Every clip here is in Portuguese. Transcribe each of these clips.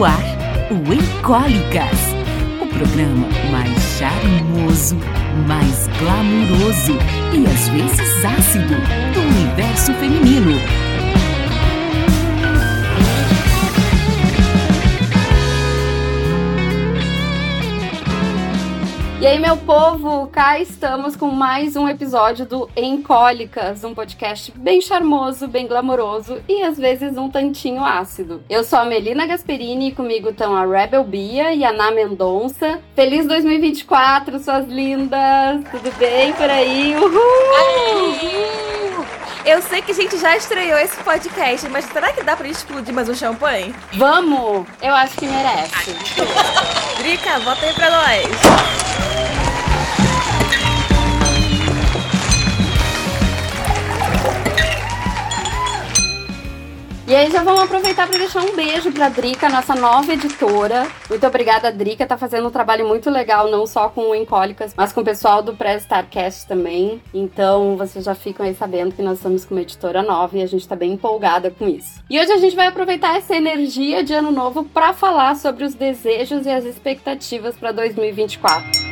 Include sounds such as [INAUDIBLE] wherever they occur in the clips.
no ar o Encólicas, o programa mais charmoso, mais glamuroso e às vezes ácido do universo feminino. E aí, meu povo, cá estamos com mais um episódio do Encólicas, um podcast bem charmoso, bem glamouroso e às vezes um tantinho ácido. Eu sou a Melina Gasperini e comigo estão a Rebel Bia e a Ana Mendonça. Feliz 2024, suas lindas! Tudo bem por aí? Uhul! Eu sei que a gente já estreou esse podcast, mas será que dá pra explodir mais um champanhe? Vamos! Eu acho que merece. Drica, bota aí pra nós. E aí já vamos aproveitar para deixar um beijo para Drica, nossa nova editora. Muito obrigada, Drica, tá fazendo um trabalho muito legal, não só com o Encólicas, mas com o pessoal do Pré-Starcast também. Então vocês já ficam aí sabendo que nós estamos com uma editora nova e a gente tá bem empolgada com isso. E hoje a gente vai aproveitar essa energia de ano novo para falar sobre os desejos e as expectativas para 2024.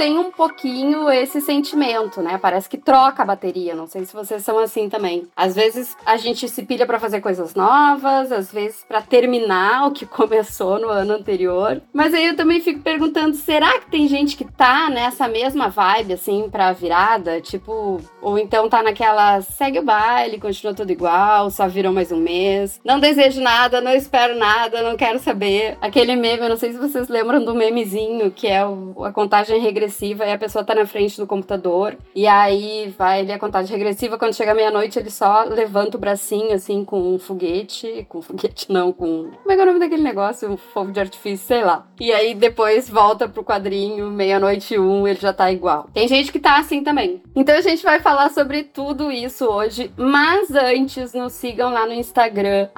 Tem um pouquinho esse sentimento, né? Parece que troca a bateria. Não sei se vocês são assim também. Às vezes a gente se pilha para fazer coisas novas, às vezes para terminar o que [LAUGHS] começou no ano anterior. Mas aí eu também fico perguntando, será que tem gente que tá nessa mesma vibe assim pra virada, tipo, ou então tá naquela segue o baile, continua tudo igual, só virou mais um mês. Não desejo nada, não espero nada, não quero saber. Aquele meme, eu não sei se vocês lembram do memezinho que é a contagem regressiva e a pessoa tá na frente do computador. E aí vai ali a contagem regressiva. Quando chega meia-noite, ele só levanta o bracinho, assim, com um foguete. Com foguete, não, com. Como é que é o nome daquele negócio? Um fogo de artifício, sei lá. E aí depois volta pro quadrinho, meia-noite um, ele já tá igual. Tem gente que tá assim também. Então a gente vai falar sobre tudo isso hoje. Mas antes, nos sigam lá no Instagram,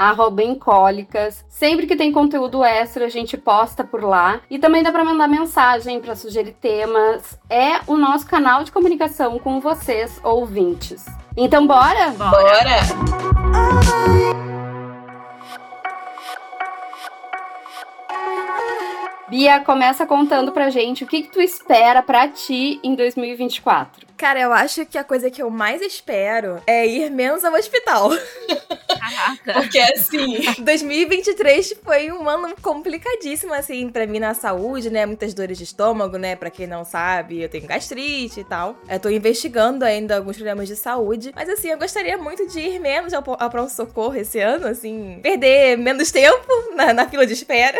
Encólicas. Sempre que tem conteúdo extra, a gente posta por lá. E também dá pra mandar mensagem sugerir sugerir temas, é o nosso canal de comunicação com vocês, ouvintes. Então, bora? Bora! Bia, começa contando pra gente o que, que tu espera pra ti em 2024. Cara, eu acho que a coisa que eu mais espero é ir menos ao hospital. Caraca. Porque assim, [LAUGHS] 2023 foi um ano complicadíssimo, assim, pra mim na saúde, né? Muitas dores de estômago, né? Pra quem não sabe, eu tenho gastrite e tal. Eu tô investigando ainda alguns problemas de saúde. Mas assim, eu gostaria muito de ir menos ao, ao pronto-socorro esse ano, assim, perder menos tempo na, na fila de espera.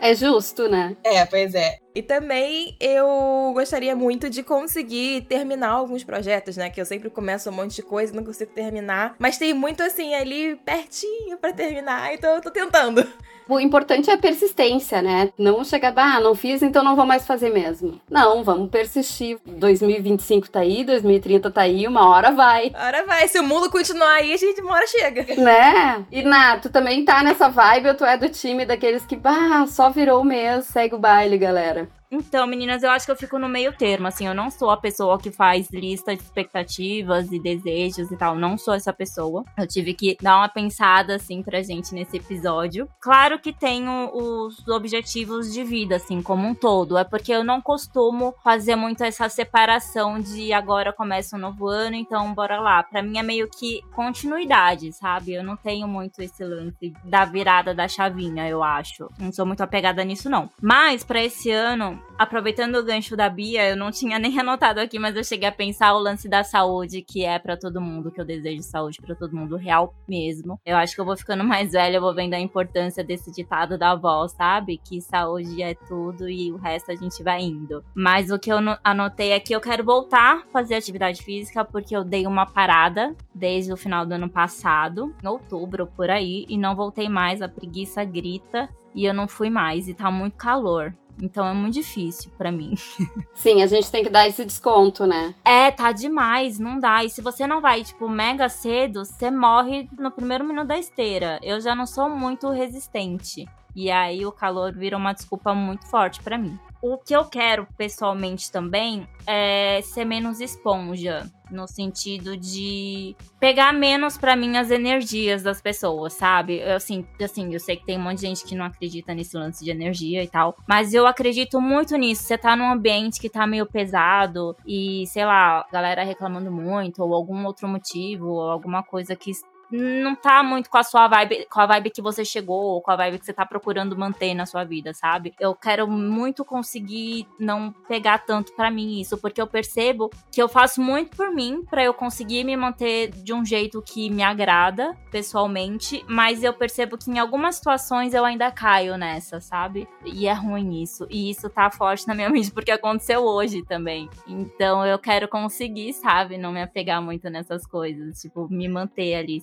É justo, né? É, pois é. E também eu gostaria muito de conseguir terminar alguns projetos, né? Que eu sempre começo um monte de coisa e não consigo terminar. Mas tem muito assim ali pertinho para terminar, então eu tô tentando. O importante é a persistência, né? Não chegar, ah, não fiz, então não vou mais fazer mesmo. Não, vamos persistir. 2025 tá aí, 2030 tá aí, uma hora vai. Uma hora vai. Se o mundo continuar aí, a gente uma hora chega. Né? E Nath, tu também tá nessa vibe ou tu é do time daqueles que, bah, só virou o mês, segue o baile, galera? Então, meninas, eu acho que eu fico no meio termo, assim, eu não sou a pessoa que faz lista de expectativas e desejos e tal, não sou essa pessoa. Eu tive que dar uma pensada, assim, pra gente nesse episódio. Claro que tenho os objetivos de vida, assim, como um todo, é porque eu não costumo fazer muito essa separação de agora começa um novo ano, então bora lá. Pra mim é meio que continuidade, sabe? Eu não tenho muito esse lance da virada da chavinha, eu acho. Não sou muito apegada nisso, não. Mas, para esse ano, aproveitando o gancho da Bia, eu não tinha nem [LAUGHS] anotado aqui, mas eu cheguei a pensar o lance da saúde, que é para todo mundo, que eu desejo saúde para todo mundo, real mesmo. Eu acho que eu vou ficando mais velha, eu vou vendo a importância desse ditado da avó, sabe? Que saúde é tudo e o resto a gente vai indo. Mas o que eu anotei é que eu quero voltar a fazer atividade física, porque eu dei uma parada desde o final do ano passado, em outubro por aí, e não voltei mais, a preguiça grita. E eu não fui mais, e tá muito calor. Então é muito difícil para mim. [LAUGHS] Sim, a gente tem que dar esse desconto, né? É, tá demais, não dá. E se você não vai, tipo, mega cedo, você morre no primeiro minuto da esteira. Eu já não sou muito resistente. E aí o calor vira uma desculpa muito forte para mim. O que eu quero pessoalmente também é ser menos esponja no sentido de pegar menos para mim as energias das pessoas, sabe? Eu, assim, assim, eu sei que tem um monte de gente que não acredita nesse lance de energia e tal, mas eu acredito muito nisso. Você tá num ambiente que tá meio pesado e, sei lá, galera reclamando muito ou algum outro motivo, ou alguma coisa que não tá muito com a sua vibe, com a vibe que você chegou, ou com a vibe que você tá procurando manter na sua vida, sabe? Eu quero muito conseguir não pegar tanto para mim isso, porque eu percebo que eu faço muito por mim para eu conseguir me manter de um jeito que me agrada pessoalmente, mas eu percebo que em algumas situações eu ainda caio nessa, sabe? E é ruim isso. E isso tá forte na minha [LAUGHS] mente porque aconteceu hoje também. Então eu quero conseguir, sabe, não me apegar muito nessas coisas, tipo, me manter ali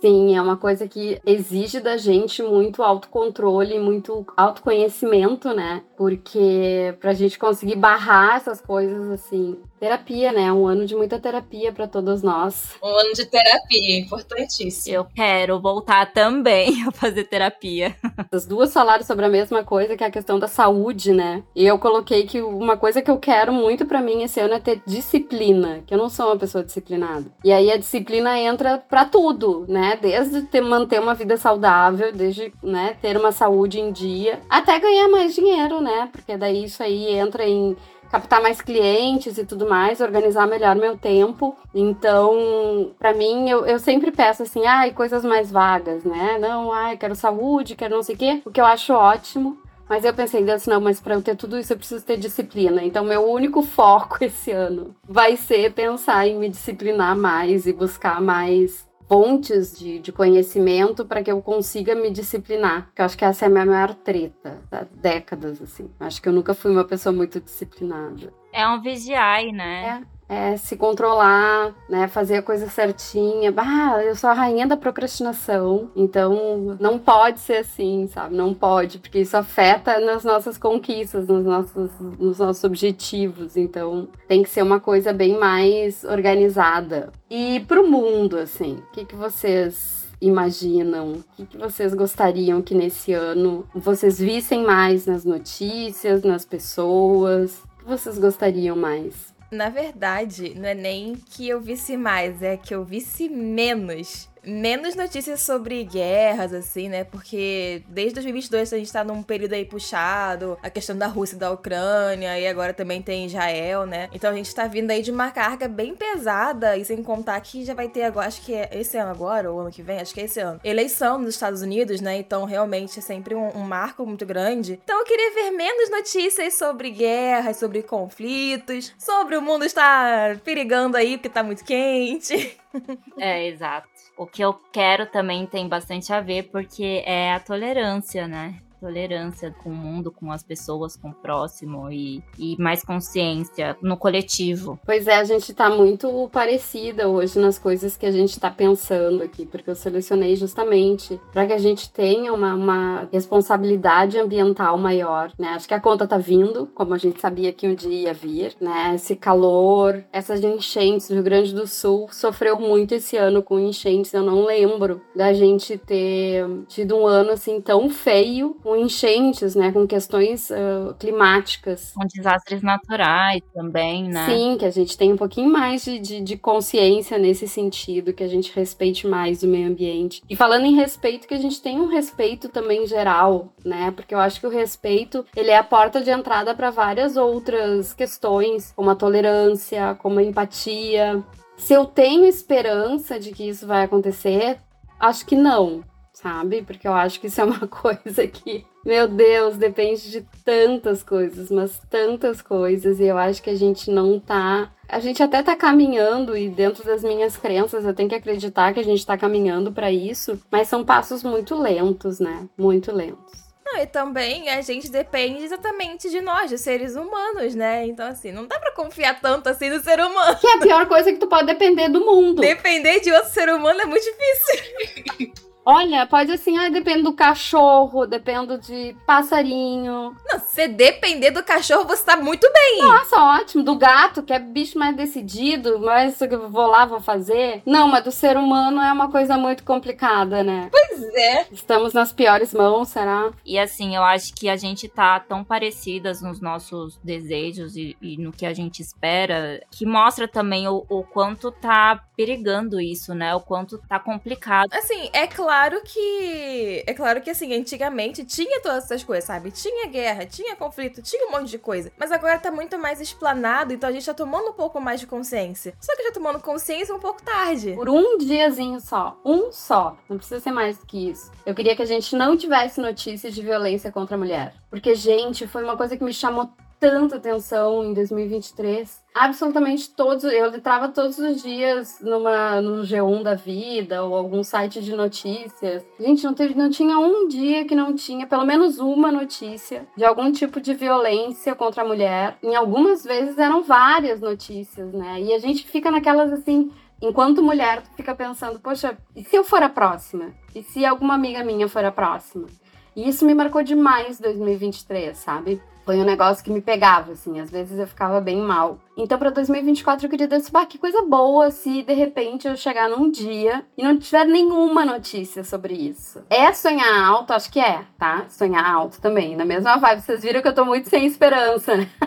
Sim, é uma coisa que exige da gente muito autocontrole, muito autoconhecimento, né? Porque pra gente conseguir barrar essas coisas assim, terapia, né? Um ano de muita terapia para todos nós. Um ano de terapia, importantíssimo. Eu quero voltar também [LAUGHS] a fazer terapia. As duas falaram sobre a mesma coisa, que é a questão da saúde, né? E eu coloquei que uma coisa que eu quero muito para mim esse ano é ter disciplina, que eu não sou uma pessoa disciplinada. E aí a disciplina entra para tudo tudo, né? Desde ter, manter uma vida saudável, desde né, ter uma saúde em dia, até ganhar mais dinheiro, né? Porque daí isso aí entra em captar mais clientes e tudo mais, organizar melhor meu tempo. Então, para mim, eu, eu sempre peço assim, ai, coisas mais vagas, né? Não, ai, quero saúde, quero não sei o quê, o que eu acho ótimo. Mas eu pensei, Deus, não, mas para eu ter tudo isso eu preciso ter disciplina. Então, meu único foco [LAUGHS] esse ano vai ser pensar em me disciplinar mais e buscar mais fontes de, de conhecimento para que eu consiga me disciplinar. Que eu acho que essa é a minha maior treta, há décadas, assim. Acho que eu nunca fui uma pessoa muito disciplinada. É um vigiai, né? É é, se controlar, né, fazer a coisa certinha. Ah, eu sou a rainha da procrastinação, então não pode ser assim, sabe? Não pode, porque isso afeta nas nossas conquistas, nos nossos, nos nossos objetivos. Então tem que ser uma coisa bem mais organizada. E pro mundo, assim, o que, que vocês imaginam? O que, que vocês gostariam que nesse ano vocês vissem mais nas notícias, nas pessoas? O que vocês gostariam mais? Na verdade, não é nem que eu visse mais, é que eu visse menos menos notícias sobre guerras, assim, né? Porque desde 2022 a gente tá num período aí puxado, a questão da Rússia e da Ucrânia, e agora também tem Israel, né? Então a gente tá vindo aí de uma carga bem pesada, e sem contar que já vai ter agora, acho que é esse ano agora, ou ano que vem, acho que é esse ano, eleição nos Estados Unidos, né? Então realmente é sempre um, um marco muito grande. Então eu queria ver menos notícias sobre guerras, sobre conflitos, sobre o mundo estar perigando aí porque tá muito quente. [LAUGHS] É, exato. O que eu quero também tem bastante a ver, porque é a tolerância, né? Tolerância com o mundo, com as pessoas, com o próximo e, e mais consciência no coletivo. Pois é, a gente tá muito parecida hoje nas coisas que a gente tá pensando aqui, porque eu selecionei justamente para que a gente tenha uma, uma responsabilidade ambiental maior, né? Acho que a conta tá vindo, como a gente sabia que um dia ia vir, né? Esse calor, essas enchentes, o Rio Grande do Sul sofreu muito esse ano com enchentes, eu não lembro da gente ter tido um ano assim tão feio com enchentes, né, com questões uh, climáticas. Com desastres naturais também, né? Sim, que a gente tem um pouquinho mais de, de, de, consciência nesse sentido, que a gente respeite mais o meio ambiente. E falando em respeito, que a gente tem um respeito também geral, né, porque eu acho que o respeito, ele é a porta de entrada para várias outras questões, como a tolerância, como a empatia. Se eu tenho esperança de que isso vai acontecer, acho que não sabe? Porque eu acho que isso é uma [LAUGHS] coisa que, meu Deus, depende de tantas coisas, mas tantas coisas, e eu acho que a gente não tá. A gente até tá caminhando, e dentro das minhas crenças eu tenho que acreditar que a gente tá caminhando para isso, mas são passos muito lentos, né? Muito lentos. Não, e também a gente depende exatamente de nós, de seres humanos, né? Então, assim, não dá pra confiar tanto assim no ser humano. Que é a pior coisa que tu pode depender do mundo. Depender de outro ser humano é muito difícil. [LAUGHS] Olha, pode assim, ah, depende do cachorro, depende de passarinho. Não, se depender do cachorro, você tá muito bem. Nossa, ótimo. Do gato, que é bicho mais decidido, mas eu vou lá, vou fazer. Não, mas do ser humano é uma coisa muito complicada, né? Pois é. Estamos nas piores mãos, será? E assim, eu acho que a gente tá tão parecidas nos nossos desejos e, e no que a gente espera, que mostra também o, o quanto tá perigando isso, né? O quanto tá complicado. Assim, é claro que. É claro que, assim, antigamente tinha todas essas coisas, sabe? Tinha guerra, tinha conflito, tinha um monte de coisa. Mas agora tá muito mais explanado, então a gente tá tomando um pouco mais de consciência. Só que já tomando consciência um pouco tarde. Por um diazinho só. Um só. Não precisa ser mais que isso. Eu queria que a gente não tivesse notícias de violência contra a mulher. Porque, gente, foi uma coisa que me chamou tanta atenção em 2023. Absolutamente todos, eu entrava todos os dias numa no G1 da vida ou algum site de notícias. Gente, não teve, não tinha um dia que não tinha pelo menos uma notícia de algum tipo de violência contra a mulher. Em algumas vezes eram várias notícias, né? E a gente fica naquelas assim, enquanto mulher, fica pensando, poxa, e se eu for a próxima? E se alguma amiga minha for a próxima? E isso me marcou demais 2023, sabe? Foi um negócio que me pegava, assim, às vezes eu ficava bem mal. Então, para 2024, eu queria bah, que coisa boa se de repente eu chegar num dia e não tiver nenhuma notícia sobre isso. É sonhar alto? Acho que é, tá? Sonhar alto também. Na mesma vibe, vocês viram que eu tô muito sem esperança, né? [LAUGHS]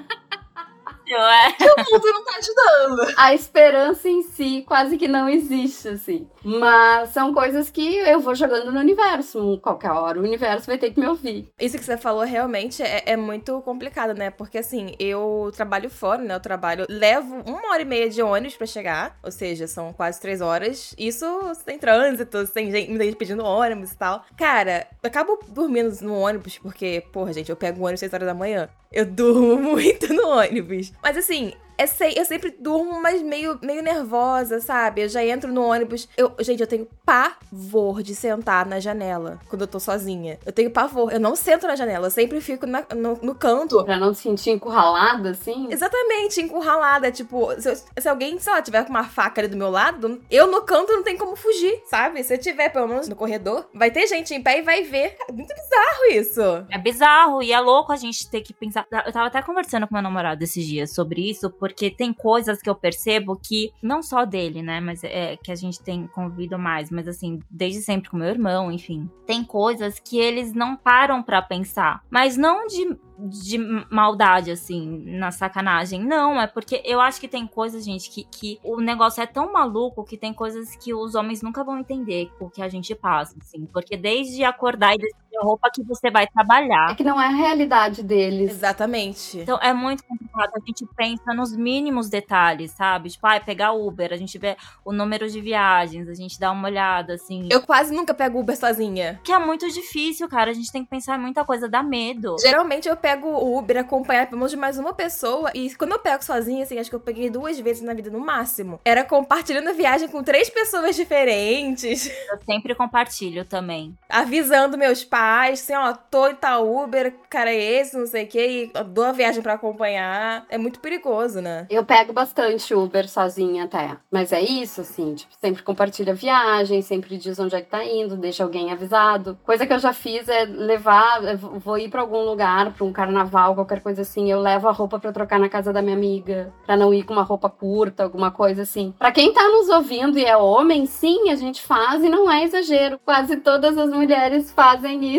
É. O mundo não tá ajudando. A esperança em si quase que não existe, assim. Mas são coisas que eu vou jogando no universo. Qualquer hora o universo vai ter que me ouvir. Isso que você falou realmente é, é muito complicado, né? Porque assim, eu trabalho fora, né? Eu trabalho, levo uma hora e meia de ônibus pra chegar, ou seja, são quase três horas. Isso sem trânsito, sem gente, gente pedindo ônibus e tal. Cara, eu acabo dormindo no ônibus porque, porra, gente, eu pego o ônibus às seis horas da manhã. Eu durmo [LAUGHS] muito no ônibus. Mas assim, é se- eu sempre durmo, mas meio, meio nervosa, sabe? Eu já entro no ônibus. Eu, gente, eu tenho pavor de sentar na janela quando eu tô sozinha. Eu tenho pavor. Eu não sento na janela, eu sempre fico na- no, no canto. Pra não se sentir encurralada, assim. Exatamente, encurralada. Tipo, se, eu- se alguém, sei lá, tiver com uma faca ali do meu lado, eu no canto não tem como fugir, sabe? Se eu tiver, pelo menos, no corredor, vai ter gente em pé e vai ver. Cara, muito bizarro isso. É bizarro e é louco a gente ter que pensar. Eu tava até conversando com meu namorado esses dias sobre isso, porque tem coisas que eu percebo que, não só dele, né, mas é que a gente tem convivido mais, mas assim, desde sempre com meu irmão, enfim. Tem coisas que eles não param pra pensar, mas não de de maldade, assim, na sacanagem. Não, é porque eu acho que tem coisas, gente, que, que o negócio é tão maluco que tem coisas que os homens nunca vão entender o que a gente passa, assim. Porque desde acordar e roupa que você vai É trabalhar. que não é a realidade deles. Exatamente. Então é muito complicado. A gente pensa nos mínimos detalhes, sabe? Tipo, ai, pegar Uber, a gente vê o número de viagens, a gente dá uma olhada, assim. Eu quase nunca pego Uber sozinha. Que é muito difícil, cara. A gente tem que pensar em muita coisa, dá medo. Geralmente eu pego o Uber acompanhado pelo menos de mais uma pessoa. E quando eu pego sozinha, assim, acho que eu peguei duas vezes na vida no máximo. Era compartilhando a viagem com três pessoas diferentes. Eu sempre compartilho também. Avisando meus pais, assim, ó, tô em tal Uber, cara é esse, não sei o que, e dou a viagem pra acompanhar. É muito perigoso, né? Eu pego bastante Uber sozinha até. Mas é isso, assim, tipo, sempre compartilha viagem, sempre diz onde é que tá indo, deixa alguém avisado. Coisa que eu já fiz é levar, vou ir pra algum lugar, pra um carnaval, qualquer coisa assim, eu levo a roupa pra trocar na casa da minha amiga, pra não ir com uma roupa curta, alguma coisa assim. Pra quem tá nos ouvindo e é homem, sim, a gente faz e não é exagero. Quase todas as mulheres fazem isso.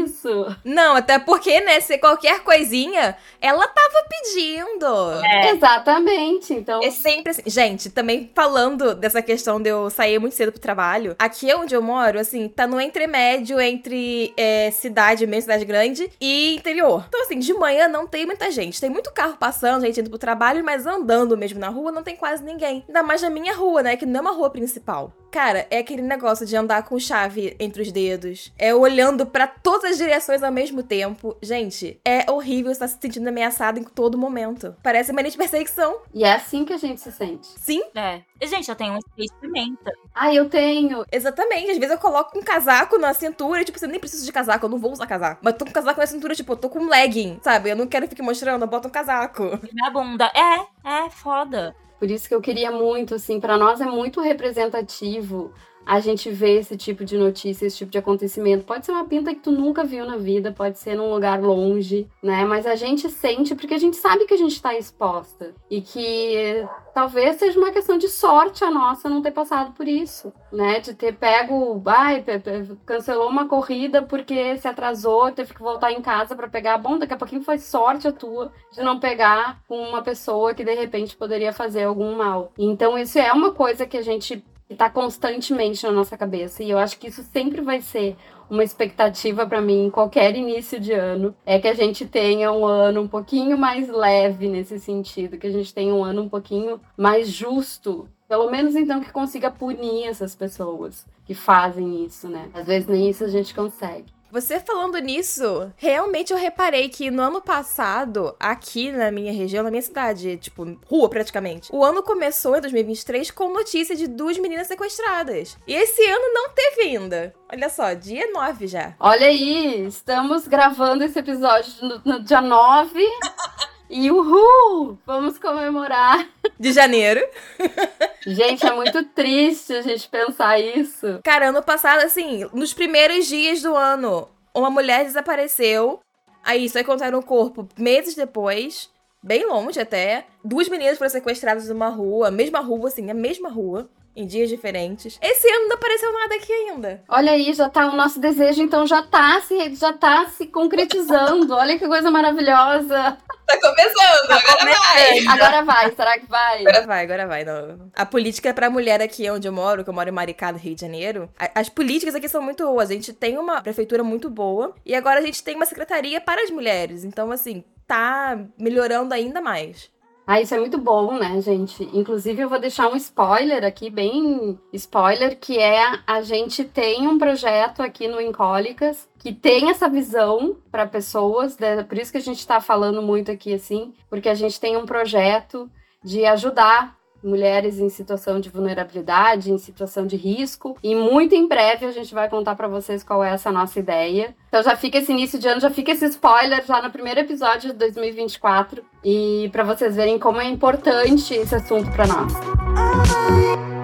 Não, até porque, né, se qualquer coisinha, ela tava pedindo. É. Exatamente. Então, É sempre assim. Gente, também falando dessa questão de eu sair muito cedo pro trabalho, aqui onde eu moro, assim, tá no entremédio entre é, cidade, mesmo cidade grande, e interior. Então, assim, de manhã não tem muita gente. Tem muito carro passando, gente indo pro trabalho, mas andando mesmo na rua não tem quase ninguém. Ainda mais na minha rua, né, que não é uma rua principal. Cara, é aquele negócio de andar com chave entre os dedos, é olhando pra todas as direções ao mesmo tempo. Gente, é horrível estar se sentindo ameaçado em todo momento. Parece uma linha de perseguição. e é assim que a gente se sente. Sim, É. E, gente, eu tenho um experimenta. Ah, eu tenho. Exatamente. Às vezes eu coloco um casaco na cintura, e, tipo, você nem precisa de casaco, eu não vou usar casaco. Mas tô com casaco na cintura, tipo, eu tô com um legging, sabe? Eu não quero ficar mostrando, eu boto um casaco. Minha bunda. É, é foda. Por isso que eu queria muito, assim, para nós é muito representativo a gente vê esse tipo de notícia, esse tipo de acontecimento. Pode ser uma pinta que tu nunca viu na vida, pode ser num lugar longe, né? Mas a gente sente porque a gente sabe que a gente está exposta e que talvez seja uma questão de sorte a nossa não ter passado por isso, né? De ter pego, ai, cancelou uma corrida porque se atrasou, teve que voltar em casa para pegar. Bom, daqui a pouquinho foi sorte a tua de não pegar uma pessoa que de repente poderia fazer algum mal. Então isso é uma coisa que a gente está constantemente na nossa cabeça e eu acho que isso sempre vai ser uma expectativa para mim em qualquer início de ano é que a gente tenha um ano um pouquinho mais leve nesse sentido, que a gente tenha um ano um pouquinho mais justo. Pelo menos então que consiga punir essas pessoas que fazem isso, né? Às vezes nem isso a gente consegue. Você falando nisso, realmente eu reparei que no ano passado, aqui na minha região, na minha cidade, tipo, rua praticamente, o ano começou em 2023 com notícia de duas meninas sequestradas. E esse ano não teve ainda. Olha só, dia 9 já. Olha aí, estamos gravando esse episódio no, no dia 9. [LAUGHS] E uhul! Vamos comemorar. De janeiro. Gente, é muito triste a gente pensar isso. Cara, ano passado, assim, nos primeiros dias do ano, uma mulher desapareceu. Aí só encontraram o corpo meses depois, bem longe até. Duas meninas foram sequestradas numa rua, mesma rua, assim, a mesma rua em dias diferentes. Esse ano não apareceu nada aqui ainda. Olha aí, já tá o nosso desejo, então já tá se, já tá se concretizando. Olha que coisa maravilhosa. Tá começando, tá agora começando. vai. Agora vai, será que vai? Agora vai, agora vai. Não. A política pra mulher aqui onde eu moro, que eu moro em Maricá, Rio de Janeiro, as políticas aqui são muito boas. A gente tem uma prefeitura muito boa e agora a gente tem uma secretaria para as mulheres. Então, assim, tá melhorando ainda mais. Ah, isso é muito bom, né, gente? Inclusive, eu vou deixar um spoiler aqui, bem spoiler, que é a gente tem um projeto aqui no Incólicas que tem essa visão para pessoas, né? por isso que a gente está falando muito aqui assim, porque a gente tem um projeto de ajudar mulheres em situação de vulnerabilidade, em situação de risco. E muito em breve a gente vai contar para vocês qual é essa nossa ideia. Então já fica esse início de ano, já fica esse spoiler já no primeiro episódio de 2024 e para vocês verem como é importante esse assunto para nós.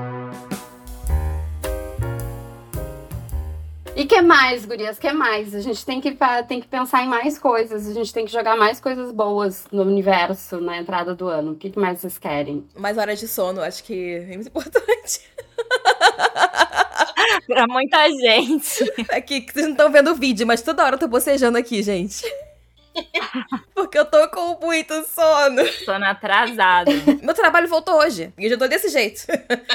E que mais, gurias? Que mais? A gente tem que, tem que pensar em mais coisas. A gente tem que jogar mais coisas boas no universo na entrada do ano. O que, que mais vocês querem? Mais horas de sono, acho que é muito importante. pra muita gente. Aqui, que vocês não estão vendo o vídeo, mas toda hora eu tô bocejando aqui, gente. Porque eu tô com muito sono. Sono atrasado. Meu trabalho voltou hoje. E eu já tô desse jeito.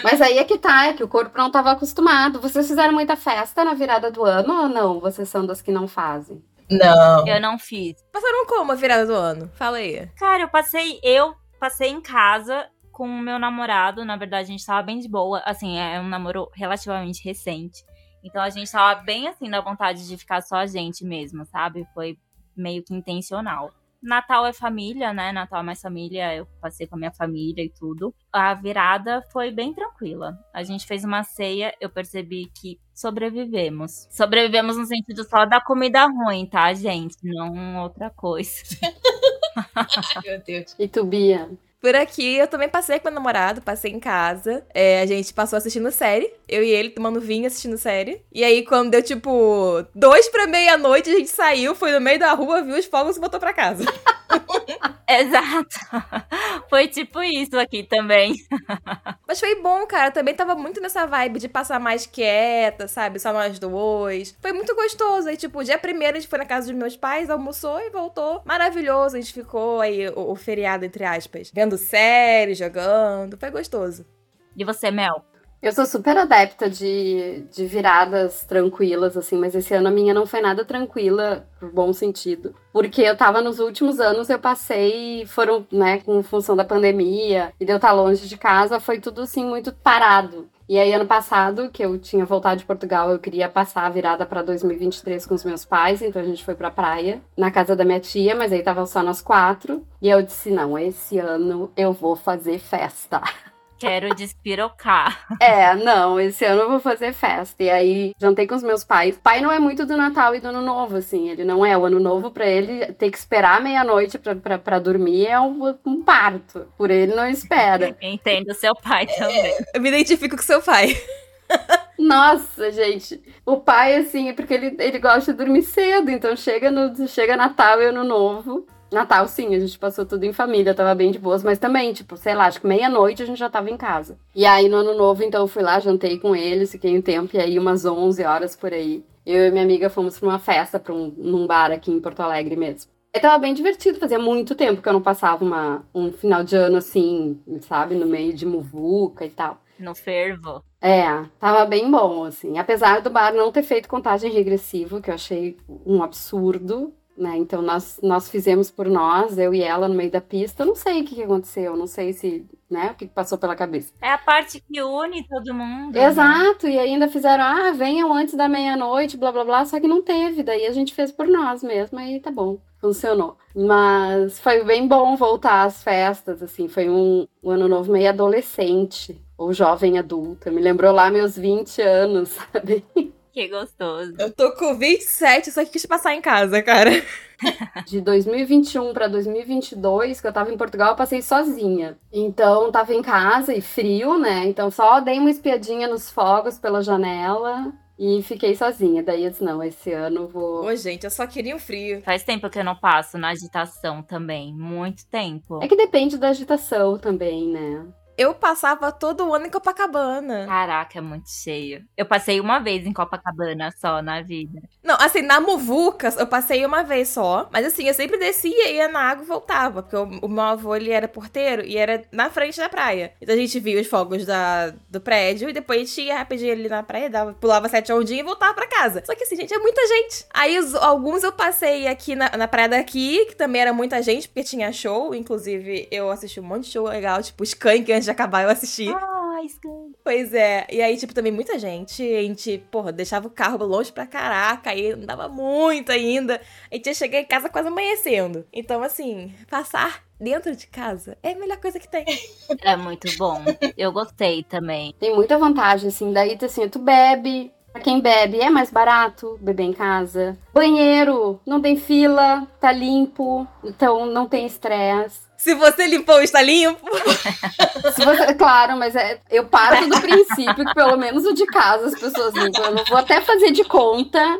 Mas aí é que tá, é que o corpo não tava acostumado. Vocês fizeram muita festa na virada do ano ou não? Vocês são das que não fazem? Não. Eu não fiz. Passaram como a virada do ano? Fala aí. Cara, eu passei. Eu passei em casa com o meu namorado. Na verdade, a gente tava bem de boa. Assim, é um namoro relativamente recente. Então a gente tava bem assim na vontade de ficar só a gente mesmo, sabe? Foi meio que intencional. Natal é família, né? Natal é mais família, eu passei com a minha família e tudo. A virada foi bem tranquila. A gente fez uma ceia, eu percebi que sobrevivemos. Sobrevivemos no sentido só da comida ruim, tá, gente? Não outra coisa. Ai, [LAUGHS] meu Deus. E tu, Bia? Por aqui, eu também passei com meu namorado, passei em casa. É, a gente passou assistindo série. Eu e ele tomando vinho assistindo série. E aí, quando deu tipo dois pra meia-noite, a gente saiu, foi no meio da rua, viu os fogos e voltou pra casa. [LAUGHS] Exato. Foi tipo isso aqui também. [LAUGHS] Mas foi bom, cara. Também tava muito nessa vibe de passar mais quieta, sabe? Só nós dois. Foi muito gostoso. Aí, tipo, dia primeiro a gente foi na casa dos meus pais, almoçou e voltou. Maravilhoso. A gente ficou aí, o, o feriado, entre aspas, vendo série, jogando. Foi gostoso. E você, Mel? Eu sou super adepta de, de viradas tranquilas, assim, mas esse ano a minha não foi nada tranquila, por bom sentido. Porque eu tava nos últimos anos, eu passei, foram, né, com função da pandemia, e de eu estar longe de casa, foi tudo, assim, muito parado. E aí, ano passado, que eu tinha voltado de Portugal, eu queria passar a virada para 2023 com os meus pais, então a gente foi pra praia, na casa da minha tia, mas aí tava só nós quatro. E eu disse: não, esse ano eu vou fazer festa. [LAUGHS] Quero despirocar. [LAUGHS] É, não, esse ano eu vou fazer festa. E aí, jantei com os meus pais. Pai não é muito do Natal e do Ano Novo, assim. Ele não é. O Ano Novo, pra ele, ter que esperar meia-noite pra dormir é um, um parto. Por ele, não espera. [LAUGHS] Entendo seu pai também. Eu me identifico com seu pai. [LAUGHS] Nossa, gente. O pai, assim, é porque ele, ele gosta de dormir cedo. Então chega no chega Natal e Ano Novo. Natal, sim, a gente passou tudo em família, tava bem de boas, mas também, tipo, sei lá, acho que meia-noite a gente já tava em casa. E aí no ano novo, então, eu fui lá, jantei com eles, fiquei um tempo, e aí umas 11 horas por aí, eu e minha amiga fomos pra uma festa, pra um, num bar aqui em Porto Alegre mesmo. E tava bem divertido, fazia muito tempo que eu não passava uma, um final de ano assim, sabe, no meio de muvuca e tal. No fervo. É, tava bem bom, assim. Apesar do bar não ter feito contagem regressiva, que eu achei um absurdo, né? Então nós, nós fizemos por nós, eu e ela no meio da pista. Eu não sei o que, que aconteceu, não sei se, né, o que passou pela cabeça. É a parte que une todo mundo. né? Exato, e ainda fizeram, ah, venham antes da meia-noite, blá blá blá, só que não teve. Daí a gente fez por nós mesmo, aí tá bom, funcionou. Mas foi bem bom voltar às festas, assim, foi um, um ano novo meio adolescente, ou jovem adulta. Me lembrou lá meus 20 anos, [LAUGHS] sabe? Que gostoso. Eu tô com 27, só que quis passar em casa, cara. [LAUGHS] De 2021 para 2022, que eu tava em Portugal, eu passei sozinha. Então, tava em casa e frio, né? Então, só dei uma espiadinha nos fogos pela janela e fiquei sozinha. Daí eu disse: não, esse ano eu vou. Ô, gente, eu só queria o frio. Faz tempo que eu não passo na agitação também. Muito tempo. É que depende da agitação também, né? Eu passava todo ano em Copacabana. Caraca, é muito cheio. Eu passei uma vez em Copacabana só na vida. Não, assim, na Muvuca, eu passei uma vez só. Mas assim, eu sempre descia, ia na água e voltava. Porque o, o meu avô, ele era porteiro e era na frente da praia. Então a gente via os fogos da, do prédio e depois a gente ia rapidinho ali na praia, dava, pulava sete ondinhas e voltava pra casa. Só que assim, gente, é muita gente. Aí os- alguns eu passei aqui na, na praia daqui, que também era muita gente, porque tinha show. Inclusive, eu assisti um monte de show legal, tipo Skank, antes de acabar eu assisti. Ah. Pois é, e aí, tipo, também muita gente. A gente, porra, deixava o carro longe pra caraca, aí não dava muito ainda. A gente ia chegar em casa quase amanhecendo. Então, assim, passar dentro de casa é a melhor coisa que tem. [LAUGHS] É muito bom. Eu gostei também. Tem muita vantagem, assim. Daí, assim, tu bebe. Pra quem bebe, é mais barato beber em casa. Banheiro, não tem fila, tá limpo, então não tem estresse. Se você limpou, está limpo. [LAUGHS] Se você- claro, mas é, eu parto do princípio que pelo menos o de casa as pessoas limpam. Eu não vou até fazer de conta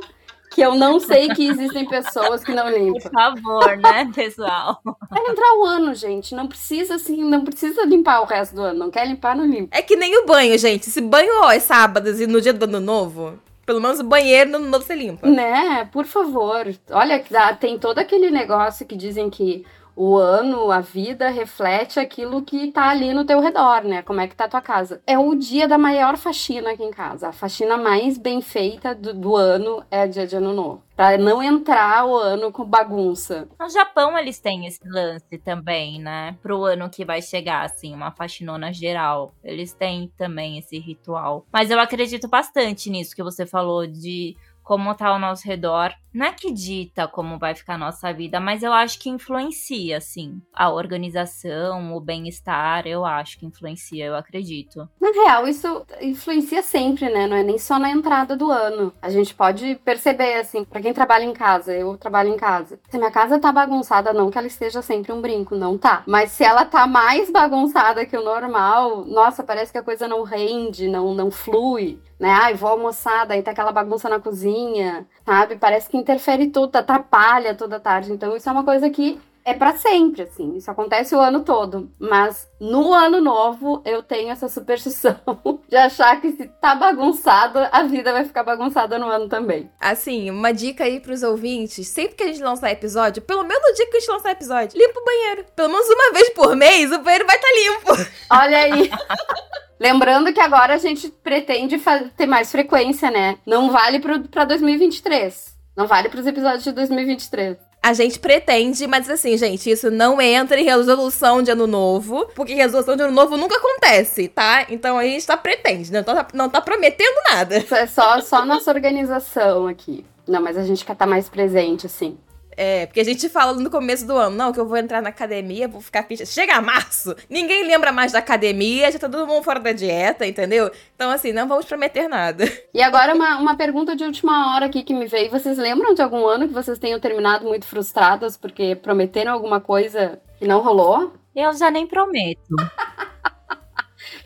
que eu não sei que existem pessoas que não Por limpam. favor, né, pessoal? Vai entrar o ano, gente. Não precisa assim, não precisa limpar o resto do ano. Não quer limpar, não limpa. É que nem o banho, gente. Se banho ó, é sábados e no dia do ano novo, pelo menos o banheiro no ano novo você limpa. Né, por favor. Olha, tem todo aquele negócio que dizem que o ano, a vida reflete aquilo que tá ali no teu redor, né? Como é que tá a tua casa. É o dia da maior faxina aqui em casa. A faxina mais bem feita do, do ano é dia de ano novo. Pra não entrar o ano com bagunça. No Japão eles têm esse lance também, né? Pro ano que vai chegar, assim, uma faxinona geral. Eles têm também esse ritual. Mas eu acredito bastante nisso que você falou de como tá ao nosso redor. Não é que dita como vai ficar a nossa vida, mas eu acho que influencia, assim. A organização, o bem-estar, eu acho que influencia, eu acredito. Na real, isso influencia sempre, né? Não é nem só na entrada do ano. A gente pode perceber, assim, pra quem trabalha em casa, eu trabalho em casa. Se minha casa tá bagunçada, não que ela esteja sempre um brinco, não tá. Mas se ela tá mais bagunçada que o normal, nossa, parece que a coisa não rende, não, não flui. Né? Ai, vou almoçar, daí tá aquela bagunça na cozinha, sabe? Parece que interfere tudo, atrapalha toda a tarde. Então, isso é uma coisa que é pra sempre, assim. Isso acontece o ano todo. Mas no ano novo, eu tenho essa superstição [LAUGHS] de achar que se tá bagunçado, a vida vai ficar bagunçada no ano também. Assim, uma dica aí pros ouvintes: sempre que a gente lançar episódio, pelo menos no dia que a gente lançar episódio, limpa o banheiro. Pelo menos uma vez por mês, o banheiro vai estar limpo. Olha aí. [LAUGHS] Lembrando que agora a gente pretende ter mais frequência, né? Não vale pro, pra 2023. Não vale pros episódios de 2023. A gente pretende, mas assim, gente, isso não entra em resolução de ano novo, porque resolução de ano novo nunca acontece, tá? Então a gente tá pretende, não tá, não tá prometendo nada. Isso é só, só nossa organização aqui. Não, mas a gente quer estar mais presente, assim. É, porque a gente fala no começo do ano, não, que eu vou entrar na academia, vou ficar ficha. Chega março, ninguém lembra mais da academia, já tá todo mundo fora da dieta, entendeu? Então, assim, não vamos prometer nada. E agora uma, uma pergunta de última hora aqui que me veio. Vocês lembram de algum ano que vocês tenham terminado muito frustradas porque prometeram alguma coisa que não rolou? Eu já nem prometo. [LAUGHS]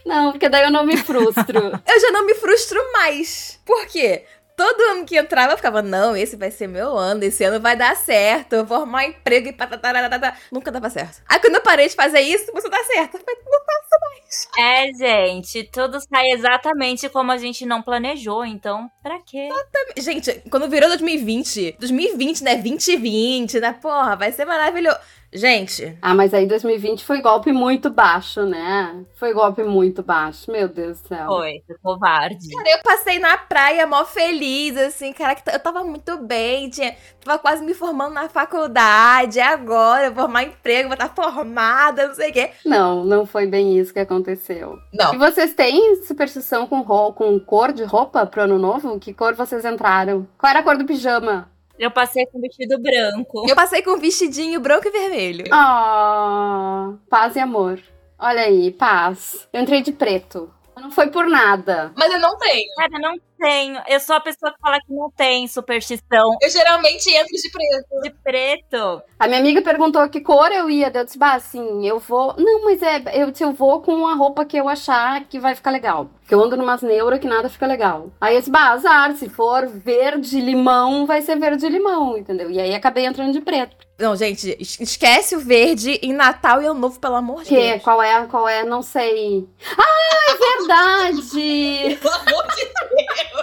Não, porque daí eu não me frustro. [LAUGHS] Eu já não me frustro mais. Por quê? Todo ano que entrava, eu ficava, não, esse vai ser meu ano, esse ano vai dar certo, eu vou arrumar emprego e patatarata. Nunca dava certo. Aí quando eu parei de fazer isso, a dar certo. Eu falei, não faço mais. É, gente, tudo sai exatamente como a gente não planejou, então pra quê? Gente, quando virou 2020, 2020, né? 2020, né? Porra, vai ser maravilhoso. Gente, Ah, mas aí 2020 foi golpe muito baixo, né? Foi golpe muito baixo, meu Deus do céu. Foi, foi covarde. cara, eu passei na praia mó feliz, assim, cara, que eu tava muito bem, tinha, tava quase me formando na faculdade, agora eu vou arrumar emprego, vou estar formada, não sei o quê. Não, não foi bem isso que aconteceu. E Não. vocês têm superstição com, com cor de roupa pro ano novo? Que cor vocês entraram? Qual era a cor do pijama? Eu passei com vestido branco. Eu passei com vestidinho branco e vermelho. Ah, paz e amor. Olha aí, paz. Eu entrei de preto. Não foi por nada. Mas eu não tenho. Cara, não tenho. Eu sou a pessoa que fala que não tem superstição Eu geralmente entro de preto. de preto. A minha amiga perguntou que cor eu ia. Eu disse, bah, assim, eu vou. Não, mas é. Eu disse, eu vou com a roupa que eu achar que vai ficar legal. Porque eu ando numas neuras que nada fica legal. Aí eu disse, bah, azar. Se for verde limão, vai ser verde limão, entendeu? E aí acabei entrando de preto. Não, gente, es- esquece o verde em Natal e Ano Novo, pelo amor de Que? Deus. Qual é? Qual é? Não sei. Ah, é verdade! [LAUGHS] Pelo amor de Deus.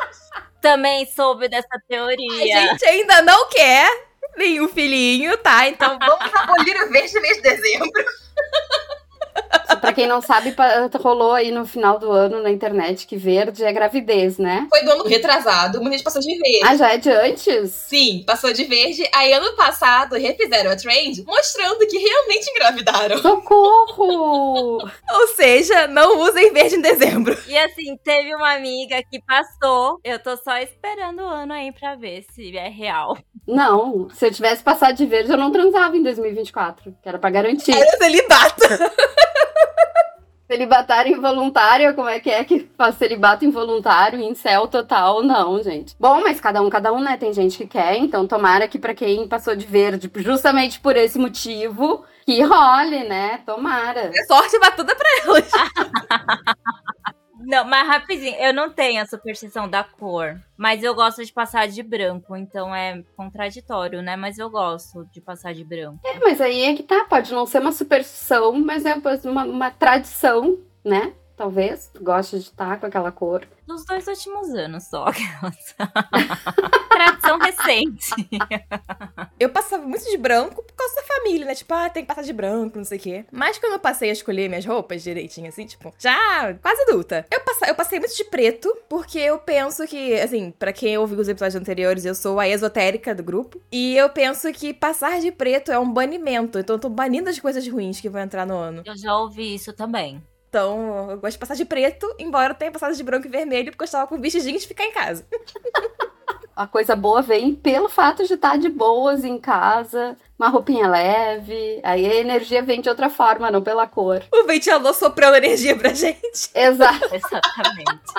Também soube dessa A teoria. gente ainda não quer nenhum filhinho, tá? Então Vamos abolir o verde mês de dezembro. Pra quem não sabe, rolou aí no final do ano na internet que verde é gravidez, né? Foi do ano retrasado, muita gente passou de verde. Ah, já é de antes? Sim, passou de verde. Aí ano passado refizeram a trend mostrando que realmente engravidaram. Socorro! [LAUGHS] Ou seja, não usem verde em dezembro. E assim, teve uma amiga que passou. Eu tô só esperando o ano aí pra ver se é real. Não, se eu tivesse passado de verde, eu não transava em 2024, que era pra garantir. Era celibato. [LAUGHS] Celibatário involuntário, como é que é que faz celibato involuntário, incel total? Não, gente. Bom, mas cada um, cada um, né? Tem gente que quer, então tomara que pra quem passou de verde, justamente por esse motivo, que role, né? Tomara. Sorte batuda pra elas. [LAUGHS] Não, mas rapidinho, eu não tenho a superstição da cor. Mas eu gosto de passar de branco, então é contraditório, né? Mas eu gosto de passar de branco. É, mas aí é que tá, pode não ser uma superstição, mas é uma, uma tradição, né? Talvez, goste de estar com aquela cor. Dos dois últimos anos só. [LAUGHS] [LAUGHS] Tradição recente. [LAUGHS] Eu passava muito de branco por causa da família, né? Tipo, ah, tem que passar de branco, não sei o quê. Mas quando eu passei a escolher minhas roupas direitinho, assim, tipo, já quase adulta. Eu, passa, eu passei muito de preto, porque eu penso que, assim, pra quem ouviu os episódios anteriores, eu sou a esotérica do grupo. E eu penso que passar de preto é um banimento. Então eu tô banindo as coisas ruins que vão entrar no ano. Eu já ouvi isso também. Então eu gosto de passar de preto, embora eu tenha passado de branco e vermelho, porque eu estava com vestidinho de ficar em casa. [LAUGHS] A coisa boa vem pelo fato de estar de boas em casa, uma roupinha leve. Aí a energia vem de outra forma, não pela cor. O ventilador soprando energia pra gente. [LAUGHS] Exato. [LAUGHS] Exatamente.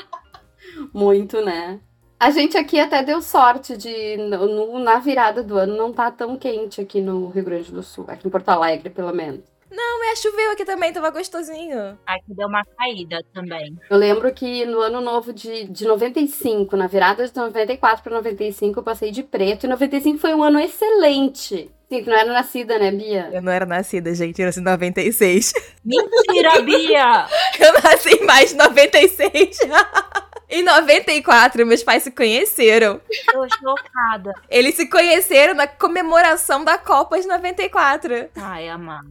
Muito, né? A gente aqui até deu sorte de, no- no- na virada do ano, não tá tão quente aqui no Rio Grande do Sul, aqui em Porto Alegre, pelo menos. Não, é, choveu aqui também, tava gostosinho. Aqui deu uma caída também. Eu lembro que no ano novo de, de 95, na virada de 94 para 95, eu passei de preto, e 95 foi um ano excelente. Sim, tu não era nascida, né, Bia? Eu não era nascida, gente, eu nasci em 96. [LAUGHS] Mentira, Bia! [LAUGHS] Eu nasci em mais de 96. [LAUGHS] em 94, meus pais se conheceram. Tô chocada. Eles se conheceram na comemoração da Copa de 94. Ai, amado.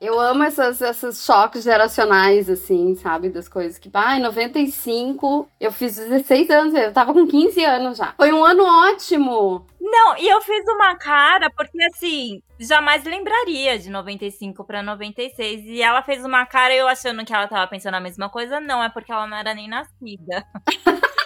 Eu amo essas, esses choques geracionais, assim, sabe? Das coisas que, ah, em 95 eu fiz 16 anos, eu tava com 15 anos já. Foi um ano ótimo. Não, e eu fiz uma cara, porque assim, jamais lembraria de 95 pra 96. E ela fez uma cara eu achando que ela tava pensando a mesma coisa. Não, é porque ela não era nem nascida. [LAUGHS]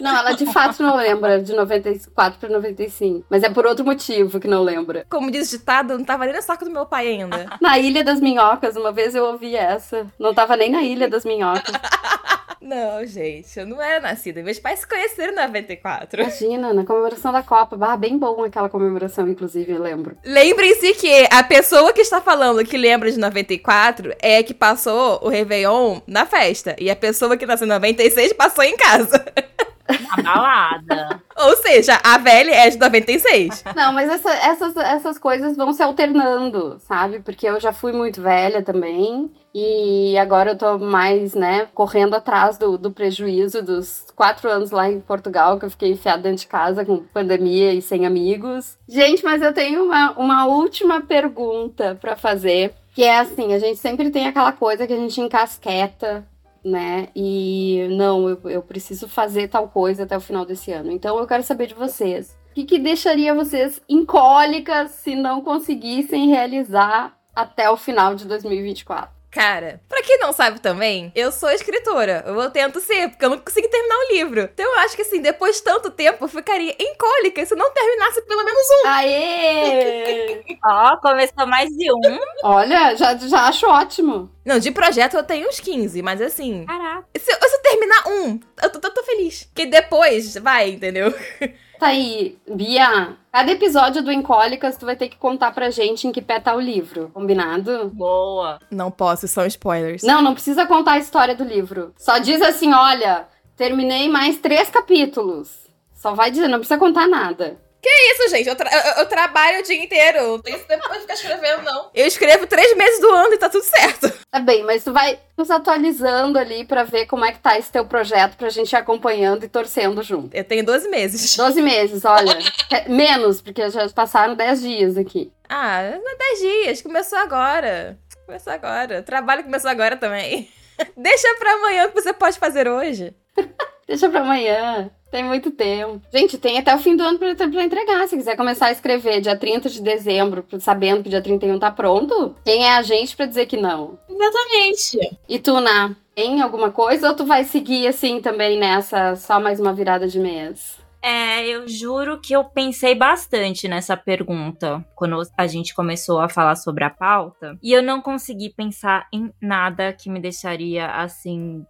Não, ela de fato não lembra de 94 pra 95. Mas é por outro motivo que não lembra. Como diz ditado, não tava nem no saco do meu pai ainda. Na Ilha das Minhocas, uma vez eu ouvi essa. Não tava nem na Ilha das Minhocas. [LAUGHS] Não, gente, eu não era nascida. Meus pais se conheceram em 94. Imagina, na comemoração da Copa. Bah, bem bom aquela comemoração, inclusive, eu lembro. Lembrem-se que a pessoa que está falando que lembra de 94 é a que passou o Réveillon na festa. E a pessoa que nasceu em 96 passou em casa. [LAUGHS] Na balada. [LAUGHS] Ou seja, a velha é de 96. Não, mas essa- essas, essas coisas vão se alternando, sabe? Porque eu já fui muito velha também. E agora eu tô mais, né, correndo atrás do, do prejuízo dos quatro anos lá em Portugal, que eu fiquei enfiada dentro de casa com pandemia e sem amigos. Gente, mas eu tenho uma, uma última pergunta pra fazer. Que é assim, a gente sempre tem aquela coisa que a gente encasqueta né? E não, eu, eu preciso fazer tal coisa até o final desse ano. Então eu quero saber de vocês. O que, que deixaria vocês incólicas se não conseguissem realizar até o final de 2024? Cara, pra quem não sabe também, eu sou escritora. Eu tento ser, porque eu não consegui terminar o livro. Então eu acho que assim, depois de tanto tempo, eu ficaria em cólica se não terminasse pelo menos um. Aê! [LAUGHS] Ó, começou mais de um. Olha, já, já acho ótimo. Não, de projeto eu tenho uns 15, mas assim, Caraca. se, eu- se eu terminar um, eu tô, eu tô feliz. Porque depois vai, entendeu? [LAUGHS] Tá aí, Bia. Cada episódio do Incólicas tu vai ter que contar pra gente em que pé tá o livro. Combinado? Boa. Não posso, são spoilers. Não, não precisa contar a história do livro. Só diz assim: olha, terminei mais três capítulos. Só vai dizer, não precisa contar nada. Isso, gente, eu, tra- eu- eu trabalho o dia inteiro. Não tem esse tempo pra ficar escrevendo, não. Eu escrevo três meses do ano e tá tudo certo. Tá bem, mas tu vai nos atualizando ali pra ver como é que tá esse teu projeto pra gente ir acompanhando e torcendo junto. Eu tenho 12 meses. 12 meses, olha. [LAUGHS] É, Menos, porque já passaram 10 dias aqui. Ah, não é 10 dias, começou agora. Começou agora. O trabalho começou agora também. [LAUGHS] Deixa pra amanhã o que você pode fazer hoje. [LAUGHS] Deixa pra amanhã. Tem muito tempo. Gente, tem até o fim do ano pra, pra entregar. Se quiser começar a escrever dia 30 de dezembro, sabendo que dia 31 tá pronto, quem é a gente pra dizer que não? Exatamente. E tu, Ná, tem alguma coisa ou tu vai seguir assim também nessa, só mais uma virada de mês? É, eu juro que eu pensei bastante nessa pergunta quando a gente começou a falar sobre a pauta. E eu não consegui pensar em nada que me deixaria assim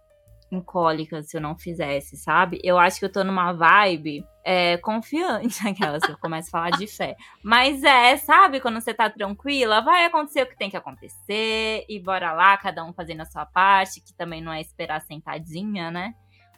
em cólica se eu não fizesse, sabe? Eu acho que eu tô numa vibe é, confiante, [LAUGHS] aquelas que eu começo a falar de fé. Mas é, sabe, quando você tá tranquila, vai acontecer o que tem que acontecer e bora lá, cada um fazendo a sua parte, que também não é esperar sentadinha, né?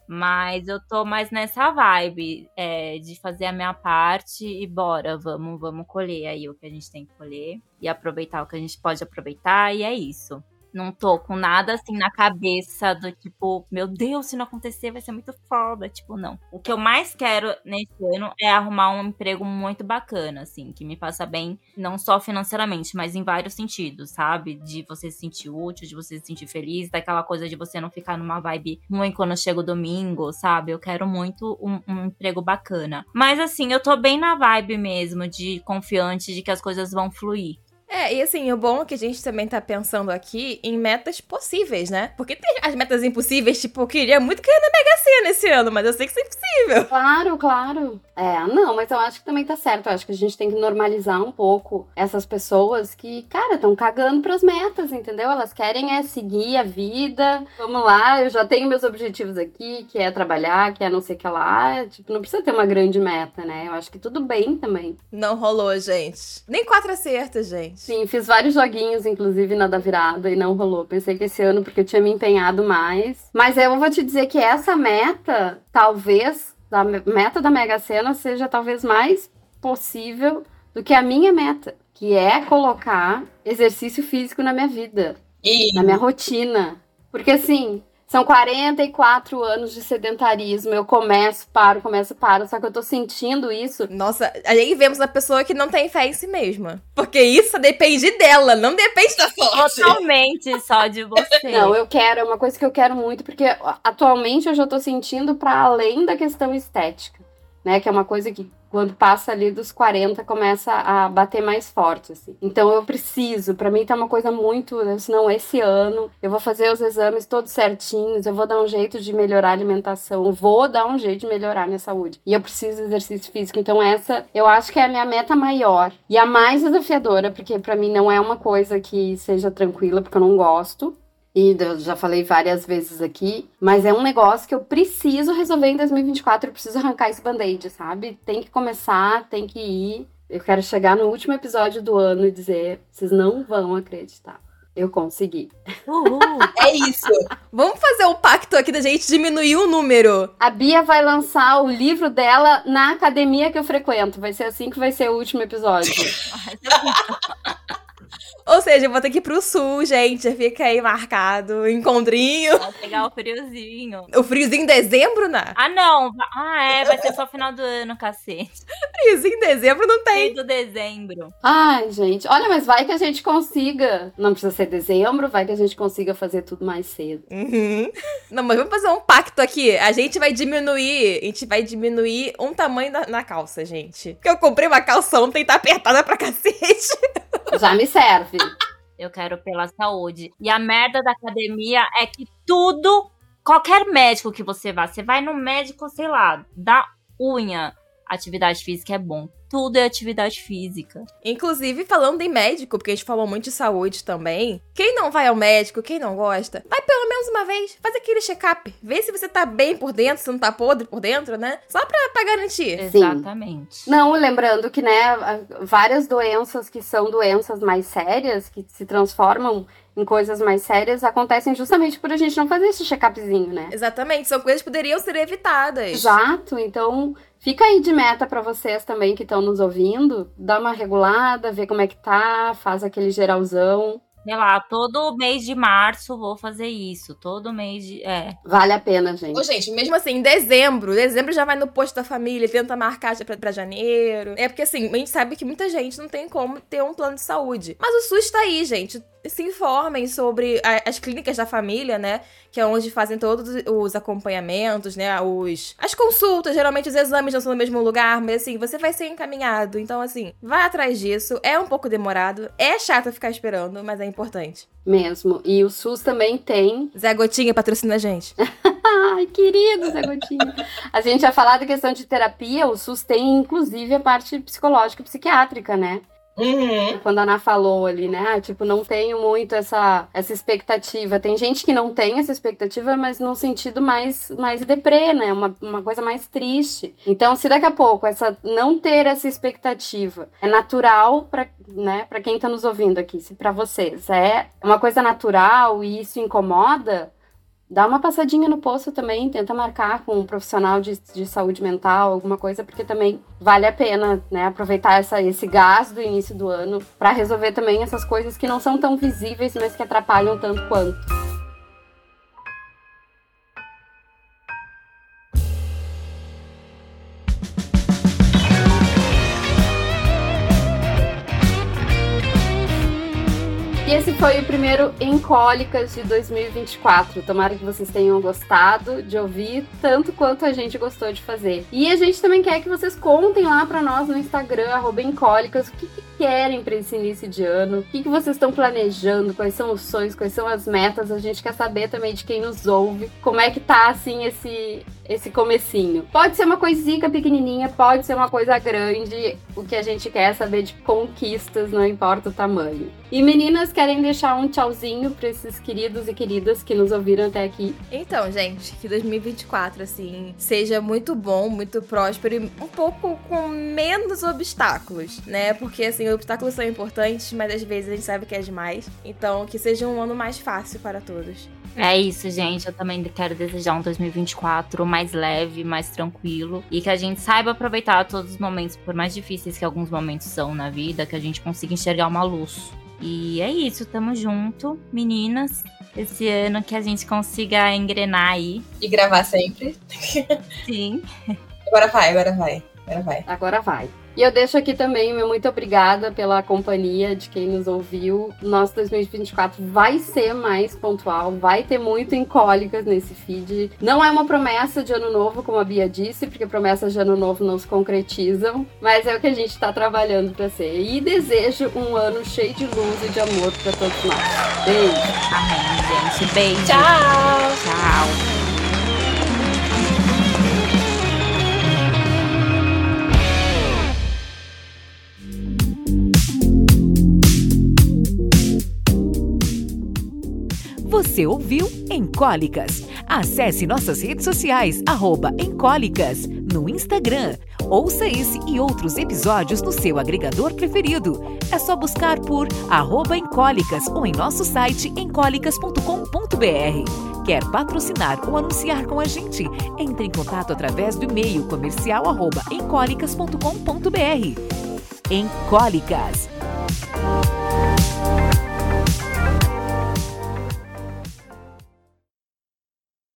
Mas eu tô mais nessa vibe é, de fazer a minha parte e bora, vamos, vamos colher aí o que a gente tem que colher e aproveitar o que a gente pode aproveitar, e é isso. Não tô com nada assim na cabeça do tipo, meu Deus, se não acontecer vai ser muito foda. Tipo, não. O que eu mais quero nesse ano é arrumar um emprego muito bacana, assim, que me faça bem, não só financeiramente, mas em vários sentidos, sabe? De você se sentir útil, de você se sentir feliz, daquela coisa de você não ficar numa vibe ruim quando chega o domingo, sabe? Eu quero muito um, um emprego bacana. Mas assim, eu tô bem na vibe mesmo, de confiante de que as coisas vão fluir. É, e assim, o bom é que a gente também tá pensando aqui em metas possíveis, né? Porque tem as metas impossíveis, tipo, eu queria muito ganhar na Mega Sena esse ano, mas eu sei que isso é impossível. Claro, claro. É, não, mas eu acho que também tá certo. Eu acho que a gente tem que normalizar um pouco essas pessoas que, cara, estão cagando pras metas, entendeu? Elas querem é seguir a vida. Vamos lá, eu já tenho meus objetivos aqui, que é trabalhar, que é não sei o que lá. Tipo, não precisa ter uma grande meta, né? Eu acho que tudo bem também. Não rolou, gente. Nem quatro acertos, gente. Sim, fiz vários joguinhos, inclusive na da virada, e não rolou. Pensei que esse ano, porque eu tinha me empenhado mais. Mas eu vou te dizer que essa meta, talvez, a me- meta da Mega Sena, seja talvez mais possível do que a minha meta, que é colocar exercício físico na minha vida, E na minha rotina. Porque assim. São 44 anos de sedentarismo. Eu começo, paro, começo, paro. Só que eu tô sentindo isso Nossa, aí vemos a pessoa que não tem fé em si mesma. Porque isso depende dela, não depende da sorte. Totalmente só de você. Não, eu quero, é uma coisa que eu quero muito, porque atualmente eu já tô sentindo para além da questão estética, né? Que é uma coisa que quando passa ali dos 40 começa a bater mais forte, assim. Então eu preciso, para mim tá uma coisa muito, né, senão esse ano eu vou fazer os exames todos certinhos, eu vou dar um jeito de melhorar a alimentação, vou dar um jeito de melhorar a minha saúde. E eu preciso de exercício físico, então essa eu acho que é a minha meta maior e a mais desafiadora, porque para mim não é uma coisa que seja tranquila, porque eu não gosto. E eu já falei várias vezes aqui, mas é um negócio que eu preciso resolver em 2024. Eu preciso arrancar esse band-aid, sabe? Tem que começar, tem que ir. Eu quero chegar no último episódio do ano e dizer: vocês não vão acreditar. Eu consegui. Uhul. É isso. Vamos fazer um pacto aqui da gente diminuir o número. A Bia vai lançar o livro dela na academia que eu frequento. Vai ser assim que vai ser o último episódio. [LAUGHS] Ou seja, eu vou ter que ir pro sul, gente. Fica aí marcado. Encontrinho. Vai pegar o friozinho. O friozinho em dezembro, né? Ah, não. Ah, é. Vai ser só final do ano, cacete. Friozinho em dezembro não tem. Do dezembro. Ai, gente. Olha, mas vai que a gente consiga. Não precisa ser dezembro, vai que a gente consiga fazer tudo mais cedo. Uhum. Não, mas vamos fazer um pacto aqui. A gente vai diminuir. A gente vai diminuir um tamanho na, na calça, gente. Porque eu comprei uma calça ontem e tá apertada pra cacete. Já me serve. Eu quero pela saúde. E a merda da academia é que tudo, qualquer médico que você vá, você vai no médico, sei lá, da unha. Atividade física é bom. Tudo é atividade física. Inclusive, falando em médico, porque a gente falou muito de saúde também. Quem não vai ao médico, quem não gosta, vai pelo menos uma vez. Faz aquele check-up. Vê se você tá bem por dentro, se não tá podre por dentro, né? Só pra, pra garantir. Sim. Exatamente. Não, lembrando que, né, várias doenças que são doenças mais sérias, que se transformam em coisas mais sérias, acontecem justamente por a gente não fazer esse check-upzinho, né? Exatamente. São coisas que poderiam ser evitadas. Exato, então fica aí de meta pra vocês também que estão nos ouvindo, dá uma regulada, vê como é que tá, faz aquele geralzão. Sei lá, todo mês de março vou fazer isso. Todo mês de. É. Vale a pena, gente. Ô, gente, mesmo Mesmo assim, em dezembro, dezembro já vai no posto da família, tenta marcar já pra, pra janeiro. É porque assim, a gente sabe que muita gente não tem como ter um plano de saúde. Mas o SUS tá aí, gente. Se informem sobre a- as clínicas da família, né? Que é onde fazem todos os acompanhamentos, né? Os, as consultas, geralmente os exames não são no mesmo lugar, mas assim, você vai ser encaminhado. Então, assim, vai atrás disso. É um pouco demorado, é chato ficar esperando, mas é importante. Mesmo. E o SUS também tem. [LAUGHS] Zé Gotinha patrocina a gente. Ai, querido Zé Gotinha. A gente já falar da questão de terapia, o SUS tem inclusive a parte psicológica e psiquiátrica, né? Uhum. Quando a Ana falou ali, né? ah, Tipo, não tenho muito essa, essa expectativa. Tem gente que não tem essa expectativa, mas num sentido mais, mais deprê, né? Uma, uma coisa mais triste. Então, se daqui a pouco essa não ter essa expectativa é natural para né, pra quem tá nos ouvindo aqui, se para vocês é uma coisa natural e isso incomoda, dá uma passadinha no poço também, tenta marcar com um profissional de, de saúde mental, alguma coisa, porque também vale a pena, né, aproveitar essa, esse gás do início do ano para resolver também essas coisas que não são tão visíveis, mas que atrapalham tanto quanto. Esse foi o primeiro Em Cólicas de 2024. Tomara que vocês tenham gostado de ouvir tanto quanto a gente gostou de fazer. E a gente também quer que vocês contem lá pra nós no Instagram, Encólicas, o que, que querem pra esse início de ano, o que, que vocês estão planejando, quais são os sonhos, quais são as metas. A gente quer saber também de quem nos ouve, como é que tá assim esse esse comecinho. Pode ser uma coisinha pequenininha, pode ser uma coisa grande. O que a gente quer é saber de conquistas, não importa o tamanho. E meninas, querem deixar um tchauzinho para esses queridos e queridas que nos ouviram até aqui? Então, gente, que 2024, assim, seja muito bom, muito próspero e um pouco com menos obstáculos, né? Porque, assim, os obstáculos são importantes, mas às vezes a gente sabe que é demais. Então, que seja um ano mais fácil para todos. É isso, gente. Eu também quero desejar um 2024 mais leve, mais tranquilo. E que a gente saiba aproveitar todos os momentos, por mais difíceis que alguns momentos são na vida, que a gente consiga enxergar uma luz. E é isso, tamo junto, meninas. Esse ano que a gente consiga engrenar aí. E gravar sempre. Sim. Agora vai, agora vai. Agora vai. Agora vai. E eu deixo aqui também o meu muito obrigada pela companhia de quem nos ouviu. Nosso 2024 vai ser mais pontual, vai ter muito encólicas nesse feed. Não é uma promessa de ano novo, como a Bia disse, porque promessas de ano novo não se concretizam, mas é o que a gente está trabalhando para ser. E desejo um ano cheio de luz e de amor para todos nós. Beijo! Amém, gente. Beijo. Tchau! Tchau. Você ouviu Encólicas. Acesse nossas redes sociais, arroba Encólicas, no Instagram. Ouça esse e outros episódios no seu agregador preferido. É só buscar por arroba Encólicas ou em nosso site encólicas.com.br. Quer patrocinar ou anunciar com a gente? Entre em contato através do e-mail comercial arroba encólicas.com.br. Encólicas.